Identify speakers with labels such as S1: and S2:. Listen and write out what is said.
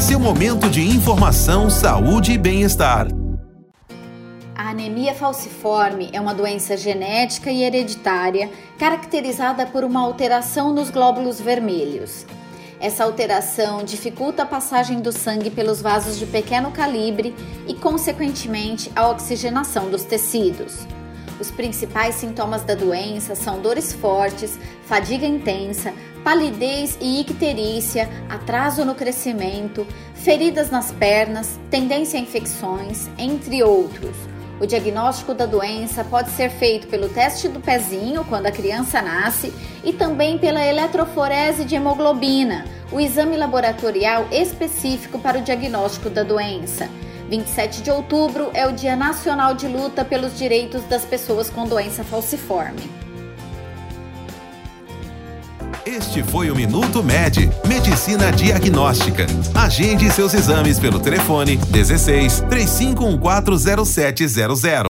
S1: Seu momento de informação, saúde e bem-estar.
S2: A anemia falciforme é uma doença genética e hereditária caracterizada por uma alteração nos glóbulos vermelhos. Essa alteração dificulta a passagem do sangue pelos vasos de pequeno calibre e, consequentemente, a oxigenação dos tecidos. Os principais sintomas da doença são dores fortes, fadiga intensa, palidez e icterícia, atraso no crescimento, feridas nas pernas, tendência a infecções, entre outros. O diagnóstico da doença pode ser feito pelo teste do pezinho quando a criança nasce e também pela eletroforese de hemoglobina, o exame laboratorial específico para o diagnóstico da doença. 27 de outubro é o Dia Nacional de Luta pelos Direitos das Pessoas com Doença Falciforme.
S1: Este foi o Minuto Med, Medicina Diagnóstica. Agende seus exames pelo telefone 16 35140700.